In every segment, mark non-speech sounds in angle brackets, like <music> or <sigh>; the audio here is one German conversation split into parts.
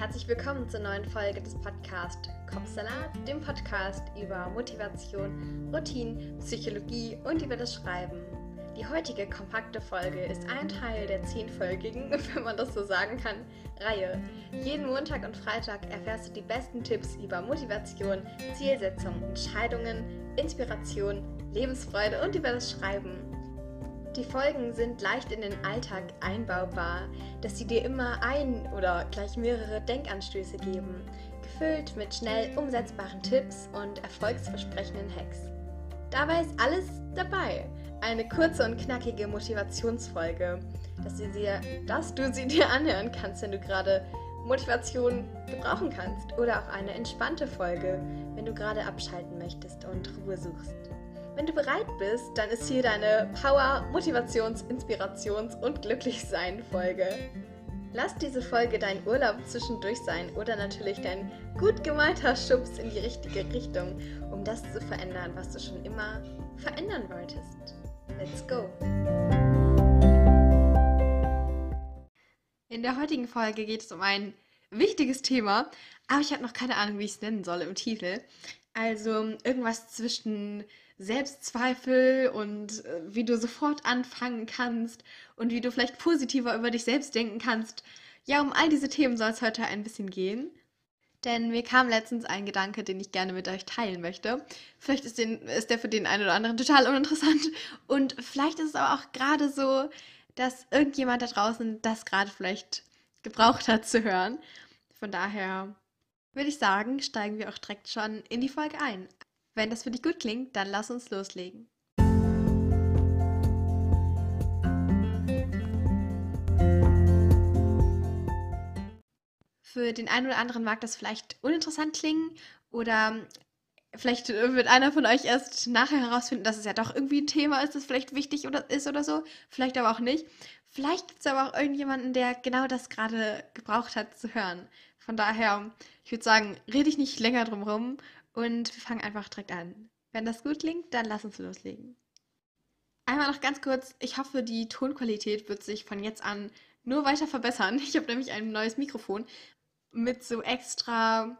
herzlich willkommen zur neuen Folge des Podcasts Kopfsalat, dem Podcast über Motivation, Routine, Psychologie und über das Schreiben. Die heutige kompakte Folge ist ein Teil der zehnfolgigen, <laughs> wenn man das so sagen kann, Reihe. Jeden Montag und Freitag erfährst du die besten Tipps über Motivation, Zielsetzung, Entscheidungen, Inspiration, Lebensfreude und über das Schreiben. Die Folgen sind leicht in den Alltag einbaubar, dass sie dir immer ein oder gleich mehrere Denkanstöße geben, gefüllt mit schnell umsetzbaren Tipps und erfolgsversprechenden Hacks. Dabei ist alles dabei. Eine kurze und knackige Motivationsfolge, dass, sie dir, dass du sie dir anhören kannst, wenn du gerade Motivation gebrauchen kannst. Oder auch eine entspannte Folge, wenn du gerade abschalten möchtest und Ruhe suchst. Wenn du bereit bist, dann ist hier deine Power, Motivations-, Inspirations- und Glücklichsein-Folge. Lass diese Folge dein Urlaub zwischendurch sein oder natürlich dein gut gemeinter Schubs in die richtige Richtung, um das zu verändern, was du schon immer verändern wolltest. Let's go! In der heutigen Folge geht es um ein wichtiges Thema, aber ich habe noch keine Ahnung, wie ich es nennen soll im Titel. Also irgendwas zwischen Selbstzweifel und äh, wie du sofort anfangen kannst und wie du vielleicht positiver über dich selbst denken kannst. Ja, um all diese Themen soll es heute ein bisschen gehen. Denn mir kam letztens ein Gedanke, den ich gerne mit euch teilen möchte. Vielleicht ist, den, ist der für den einen oder anderen total uninteressant. Und vielleicht ist es aber auch gerade so, dass irgendjemand da draußen das gerade vielleicht gebraucht hat zu hören. Von daher würde ich sagen, steigen wir auch direkt schon in die Folge ein. Wenn das für dich gut klingt, dann lass uns loslegen. Für den einen oder anderen mag das vielleicht uninteressant klingen oder vielleicht wird einer von euch erst nachher herausfinden, dass es ja doch irgendwie ein Thema ist, das vielleicht wichtig oder ist oder so. Vielleicht aber auch nicht. Vielleicht gibt es aber auch irgendjemanden, der genau das gerade gebraucht hat zu hören. Von daher, ich würde sagen, rede ich nicht länger drum rum und wir fangen einfach direkt an. Wenn das gut klingt, dann lass uns loslegen. Einmal noch ganz kurz, ich hoffe, die Tonqualität wird sich von jetzt an nur weiter verbessern. Ich habe nämlich ein neues Mikrofon mit so extra,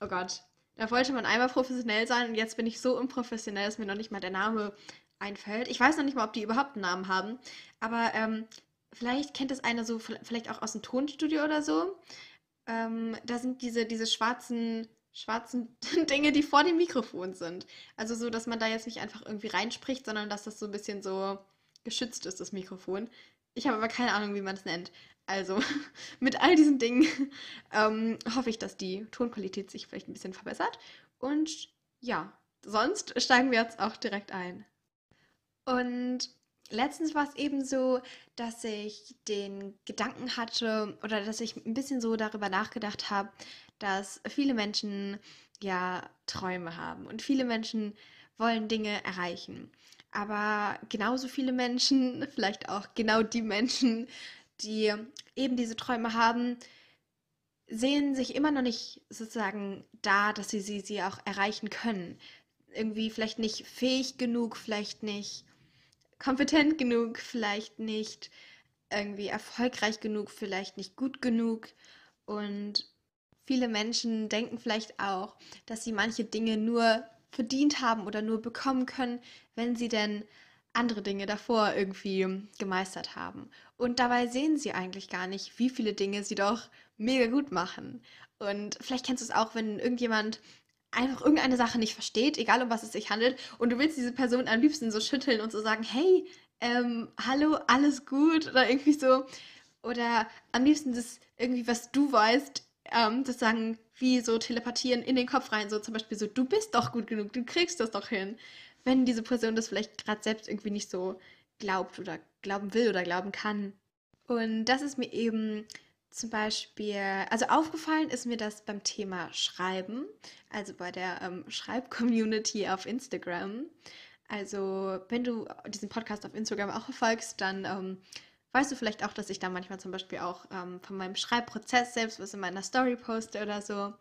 oh Gott, da wollte man einmal professionell sein und jetzt bin ich so unprofessionell, dass mir noch nicht mal der Name einfällt. Ich weiß noch nicht mal, ob die überhaupt einen Namen haben, aber ähm, vielleicht kennt es einer so, vielleicht auch aus dem Tonstudio oder so. Ähm, da sind diese, diese schwarzen schwarzen <laughs> Dinge, die vor dem Mikrofon sind. Also so, dass man da jetzt nicht einfach irgendwie reinspricht, sondern dass das so ein bisschen so geschützt ist, das Mikrofon. Ich habe aber keine Ahnung, wie man es nennt. Also <laughs> mit all diesen Dingen <laughs> ähm, hoffe ich, dass die Tonqualität sich vielleicht ein bisschen verbessert. Und ja, sonst steigen wir jetzt auch direkt ein. Und letztens war es eben so, dass ich den Gedanken hatte oder dass ich ein bisschen so darüber nachgedacht habe, dass viele Menschen ja Träume haben und viele Menschen wollen Dinge erreichen. Aber genauso viele Menschen, <laughs> vielleicht auch genau die Menschen, die eben diese Träume haben, sehen sich immer noch nicht sozusagen da, dass sie sie, sie auch erreichen können. Irgendwie vielleicht nicht fähig genug, vielleicht nicht kompetent genug, vielleicht nicht irgendwie erfolgreich genug, vielleicht nicht gut genug. Und viele Menschen denken vielleicht auch, dass sie manche Dinge nur verdient haben oder nur bekommen können, wenn sie denn andere Dinge davor irgendwie gemeistert haben. Und dabei sehen sie eigentlich gar nicht, wie viele Dinge sie doch mega gut machen. Und vielleicht kennst du es auch, wenn irgendjemand einfach irgendeine Sache nicht versteht, egal um was es sich handelt, und du willst diese Person am liebsten so schütteln und so sagen, hey, ähm, hallo, alles gut oder irgendwie so. Oder am liebsten das irgendwie, was du weißt, ähm, das sagen, wie so telepathieren in den Kopf rein, so zum Beispiel so, du bist doch gut genug, du kriegst das doch hin. Wenn diese Person das vielleicht gerade selbst irgendwie nicht so glaubt oder glauben will oder glauben kann. Und das ist mir eben zum Beispiel, also aufgefallen ist mir das beim Thema Schreiben, also bei der ähm, <laughs> Schreib-Community auf Instagram. Also, wenn du diesen Podcast auf Instagram auch verfolgst, dann ähm, weißt du vielleicht auch, dass ich da manchmal zum Beispiel auch ähm, von meinem Schreibprozess selbst was in meiner Story poste oder so.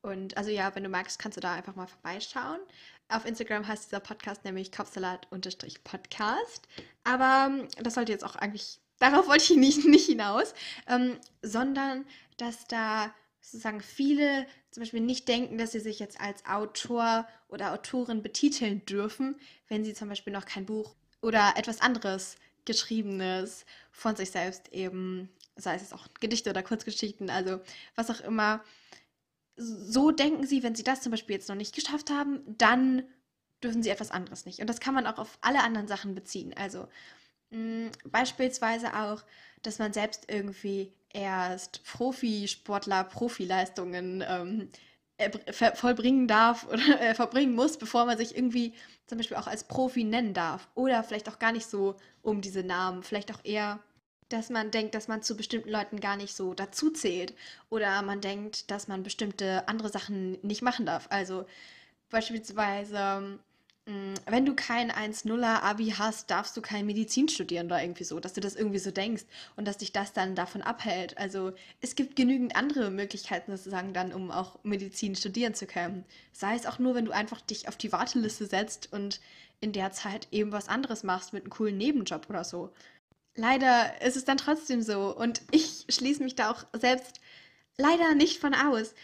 Und also ja, wenn du magst, kannst du da einfach mal vorbeischauen. Auf Instagram heißt dieser Podcast nämlich Kopfsalat-Podcast. Aber ähm, das sollte jetzt auch eigentlich darauf wollte ich nicht, nicht hinaus, ähm, sondern dass da sozusagen viele zum Beispiel nicht denken, dass sie sich jetzt als Autor oder Autorin betiteln dürfen, wenn sie zum Beispiel noch kein Buch oder etwas anderes Geschriebenes von sich selbst eben, sei es auch Gedichte oder Kurzgeschichten, also was auch immer. So denken sie, wenn sie das zum Beispiel jetzt noch nicht geschafft haben, dann dürfen sie etwas anderes nicht. Und das kann man auch auf alle anderen Sachen beziehen. Also mm, beispielsweise auch, dass man selbst irgendwie erst Profisportler, Profileistungen ähm, vollbringen darf oder <laughs> äh, verbringen muss, bevor man sich irgendwie zum Beispiel auch als Profi nennen darf. Oder vielleicht auch gar nicht so um diese Namen. Vielleicht auch eher, dass man denkt, dass man zu bestimmten Leuten gar nicht so dazu zählt. Oder man denkt, dass man bestimmte andere Sachen nicht machen darf. Also beispielsweise wenn du kein 1-0er Abi hast, darfst du kein Medizin studieren oder irgendwie so, dass du das irgendwie so denkst und dass dich das dann davon abhält. Also es gibt genügend andere Möglichkeiten sozusagen dann, um auch Medizin studieren zu können. Sei es auch nur, wenn du einfach dich auf die Warteliste setzt und in der Zeit eben was anderes machst mit einem coolen Nebenjob oder so. Leider ist es dann trotzdem so und ich schließe mich da auch selbst leider nicht von aus,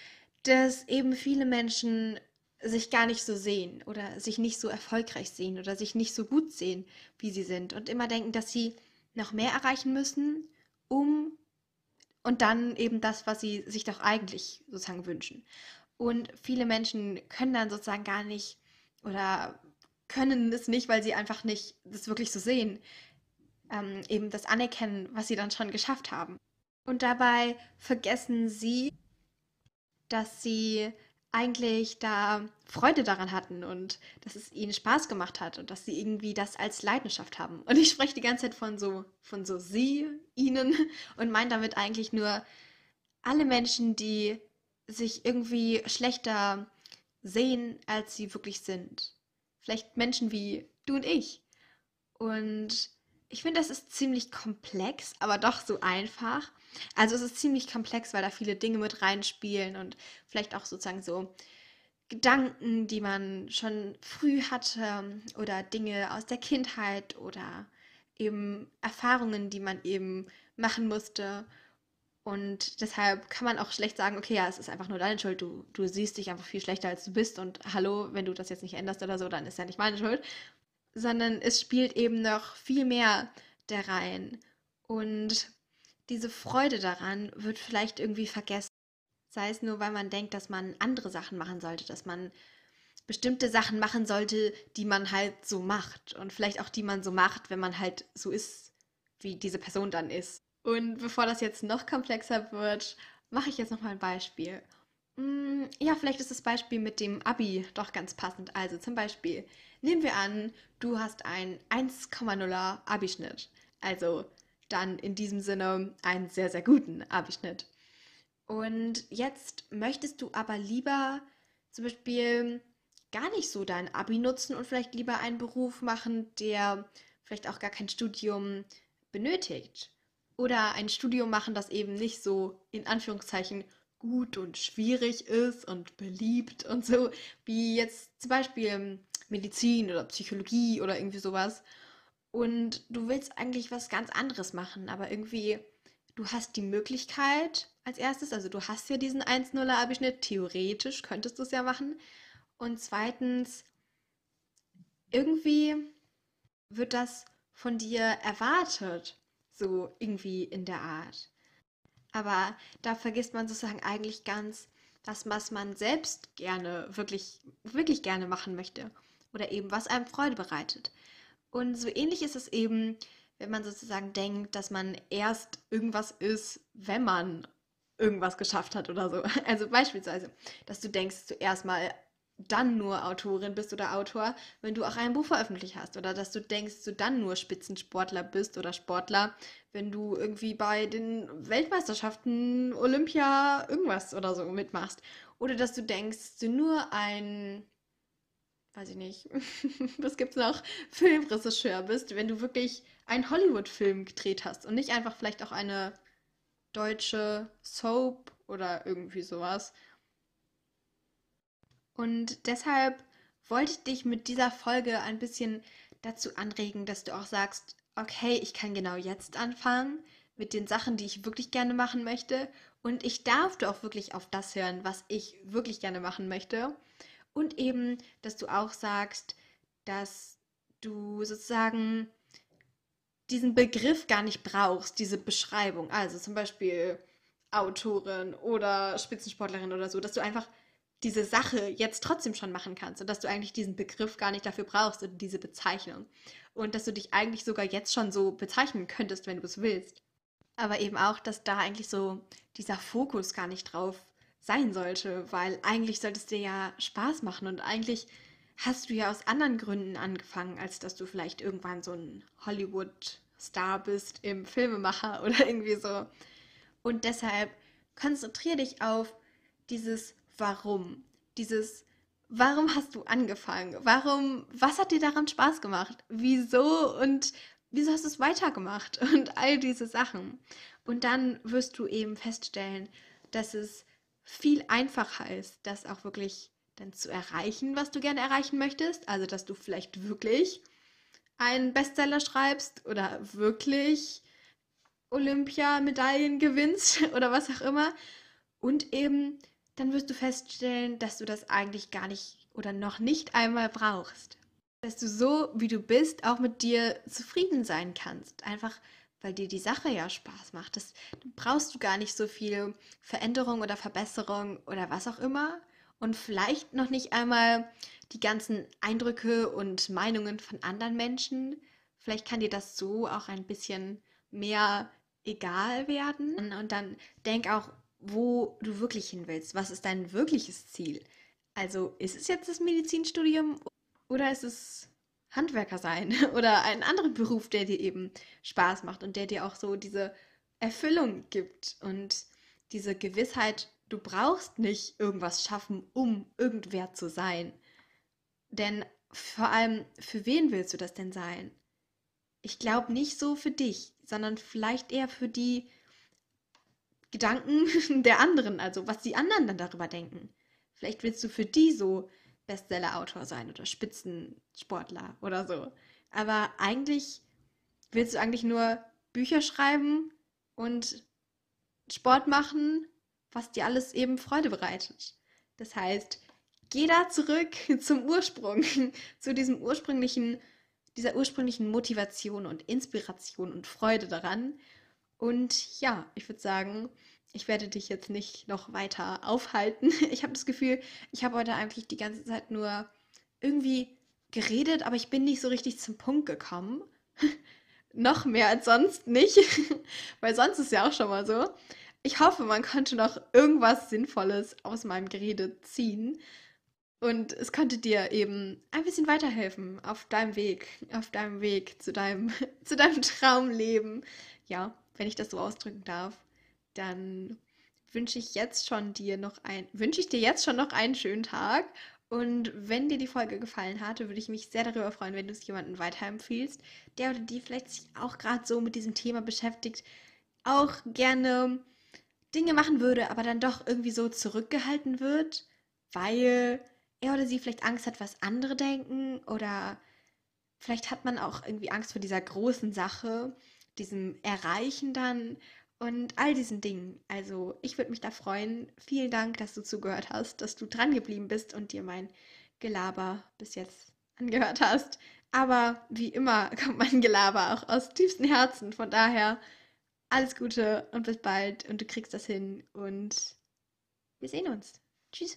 dass eben viele Menschen sich gar nicht so sehen oder sich nicht so erfolgreich sehen oder sich nicht so gut sehen, wie sie sind und immer denken, dass sie noch mehr erreichen müssen, um und dann eben das, was sie sich doch eigentlich sozusagen wünschen. Und viele Menschen können dann sozusagen gar nicht oder können es nicht, weil sie einfach nicht das wirklich so sehen, ähm, eben das anerkennen, was sie dann schon geschafft haben. Und dabei vergessen sie, dass sie eigentlich da Freude daran hatten und dass es ihnen Spaß gemacht hat und dass sie irgendwie das als Leidenschaft haben. Und ich spreche die ganze Zeit von so, von so sie, ihnen <laughs> und meine damit eigentlich nur alle Menschen, die sich irgendwie schlechter sehen, als sie wirklich sind. Vielleicht Menschen wie du und ich. Und ich finde, das ist ziemlich komplex, aber doch so einfach. Also es ist ziemlich komplex, weil da viele Dinge mit reinspielen und vielleicht auch sozusagen so Gedanken, die man schon früh hatte oder Dinge aus der Kindheit oder eben Erfahrungen, die man eben machen musste. Und deshalb kann man auch schlecht sagen, okay, ja, es ist einfach nur deine Schuld, du, du siehst dich einfach viel schlechter, als du bist und hallo, wenn du das jetzt nicht änderst oder so, dann ist ja nicht meine Schuld. Sondern es spielt eben noch viel mehr da rein. Und diese Freude daran wird vielleicht irgendwie vergessen. Sei es nur, weil man denkt, dass man andere Sachen machen sollte, dass man bestimmte Sachen machen sollte, die man halt so macht. Und vielleicht auch die man so macht, wenn man halt so ist, wie diese Person dann ist. Und bevor das jetzt noch komplexer wird, mache ich jetzt noch mal ein Beispiel. Mm, ja, vielleicht ist das Beispiel mit dem Abi doch ganz passend. Also zum Beispiel, nehmen wir an, du hast einen 1,0er Abischnitt. Also dann in diesem Sinne einen sehr, sehr guten Abischnitt. Und jetzt möchtest du aber lieber zum Beispiel gar nicht so dein Abi nutzen und vielleicht lieber einen Beruf machen, der vielleicht auch gar kein Studium benötigt. Oder ein Studium machen, das eben nicht so in Anführungszeichen gut und schwierig ist und beliebt und so, wie jetzt zum Beispiel Medizin oder Psychologie oder irgendwie sowas und du willst eigentlich was ganz anderes machen, aber irgendwie, du hast die Möglichkeit als erstes, also du hast ja diesen 1-0er Abischnitt, theoretisch könntest du es ja machen. Und zweitens, irgendwie wird das von dir erwartet, so irgendwie in der Art. Aber da vergisst man sozusagen eigentlich ganz das, was man selbst gerne, wirklich, wirklich gerne machen möchte. Oder eben, was einem Freude bereitet. Und so ähnlich ist es eben, wenn man sozusagen denkt, dass man erst irgendwas ist, wenn man irgendwas geschafft hat oder so. <laughs> Also beispielsweise, dass du denkst, dass du erstmal dann nur Autorin bist oder Autor, wenn du auch ein Buch veröffentlicht hast. Oder dass du denkst, du dann nur Spitzensportler bist oder Sportler, wenn du irgendwie bei den Weltmeisterschaften, Olympia, irgendwas oder so mitmachst. Oder dass du denkst, du nur ein weiß ich nicht, <laughs> was gibt's noch, Filmregisseur bist, wenn du wirklich einen Hollywood-Film gedreht hast und nicht einfach vielleicht auch eine deutsche Soap oder irgendwie sowas. Und deshalb wollte ich dich mit dieser Folge ein bisschen dazu anregen, dass du auch sagst, okay, ich kann genau jetzt anfangen, mit den Sachen, die ich wirklich gerne machen möchte. Und ich darf auch wirklich auf das hören, was ich wirklich gerne machen möchte. Und eben, dass du auch sagst, dass du sozusagen diesen Begriff gar nicht brauchst, diese Beschreibung. Also zum Beispiel Autorin oder Spitzensportlerin oder so, dass du einfach diese Sache jetzt trotzdem schon machen kannst und dass du eigentlich diesen Begriff gar nicht dafür brauchst und diese Bezeichnung. Und dass du dich eigentlich sogar jetzt schon so bezeichnen könntest, wenn du es willst. Aber eben auch, dass da eigentlich so dieser Fokus gar nicht drauf sein sollte, weil eigentlich sollte es dir ja Spaß machen und eigentlich hast du ja aus anderen Gründen angefangen, als dass du vielleicht irgendwann so ein Hollywood-Star bist im Filmemacher <laughs> oder irgendwie so. Und deshalb konzentriere dich auf dieses Warum. Dieses Warum hast du angefangen? Warum, was hat dir daran Spaß gemacht? Wieso und wieso hast du es weitergemacht? <laughs> Und all diese Sachen. Und dann wirst du eben feststellen, dass es viel einfacher ist, das auch wirklich dann zu erreichen, was du gerne erreichen möchtest. Also, dass du vielleicht wirklich einen Bestseller schreibst oder wirklich Olympiamedaillen gewinnst <laughs> oder was auch immer. Und eben, dann wirst du feststellen, dass du das eigentlich gar nicht oder noch nicht einmal brauchst. Dass du so, wie du bist, auch mit dir zufrieden sein kannst. Einfach, weil dir die Sache ja Spaß macht. Das brauchst du gar nicht so viel Veränderung oder Verbesserung oder was auch immer. Und vielleicht noch nicht einmal die ganzen Eindrücke und Meinungen von anderen Menschen. Vielleicht kann dir das so auch ein bisschen mehr egal werden. Und dann denk auch, wo du wirklich hin willst. Was ist dein wirkliches Ziel? Also ist es jetzt das Medizinstudium oder ist es Handwerker sein <laughs> oder einen anderen Beruf, der dir eben Spaß macht und der dir auch so diese Erfüllung gibt und diese Gewissheit, du brauchst nicht irgendwas schaffen, um irgendwer zu sein. Denn vor allem, für wen willst du das denn sein? Ich glaube nicht so für dich, sondern vielleicht eher für die Gedanken <laughs> der anderen, also was die anderen dann darüber denken. Vielleicht willst du für die so Bestseller-Autor sein oder Spitzensportler oder so. Aber eigentlich willst du eigentlich nur Bücher schreiben und Sport machen, was dir alles eben Freude bereitet. Das heißt, geh da zurück <laughs> zum Ursprung, <laughs> zu diesem ursprünglichen, dieser ursprünglichen Motivation und Inspiration und Freude daran. Und ja, ich würde sagen, ich werde dich jetzt nicht noch weiter aufhalten. <laughs> Ich habe das Gefühl, ich habe heute eigentlich die ganze Zeit nur irgendwie geredet, aber ich bin nicht so richtig zum Punkt gekommen. <laughs> noch mehr als sonst nicht, <laughs> weil sonst ist ja auch schon mal so. Ich hoffe, man konnte noch irgendwas Sinnvolles aus meinem Gerede ziehen. Und es konnte dir eben ein bisschen weiterhelfen auf deinem Weg, auf deinem Weg zu deinem, zu deinem Traumleben. Ja, wenn ich das so ausdrücken darf dann wünsche ich jetzt schon dir noch ein, wünsche ich dir jetzt schon noch einen schönen Tag. Und wenn dir die Folge gefallen hatte, würde ich mich sehr darüber freuen, wenn du es jemandem weiterempfiehlst, der oder die vielleicht sich auch gerade so mit diesem Thema beschäftigt, auch gerne Dinge machen würde, aber dann doch irgendwie so zurückgehalten wird, weil er oder sie vielleicht Angst hat, was andere denken oder vielleicht hat man auch irgendwie Angst vor dieser großen Sache, diesem Erreichen dann und all diesen Dingen. Also ich würde mich da freuen. Vielen Dank, dass du zugehört hast, dass du dran geblieben bist und dir mein Gelaber bis jetzt angehört hast. Aber wie immer <laughs> kommt mein Gelaber auch aus tiefstem Herzen. Von daher alles Gute und bis bald und du kriegst das hin und wir sehen uns. Tschüss.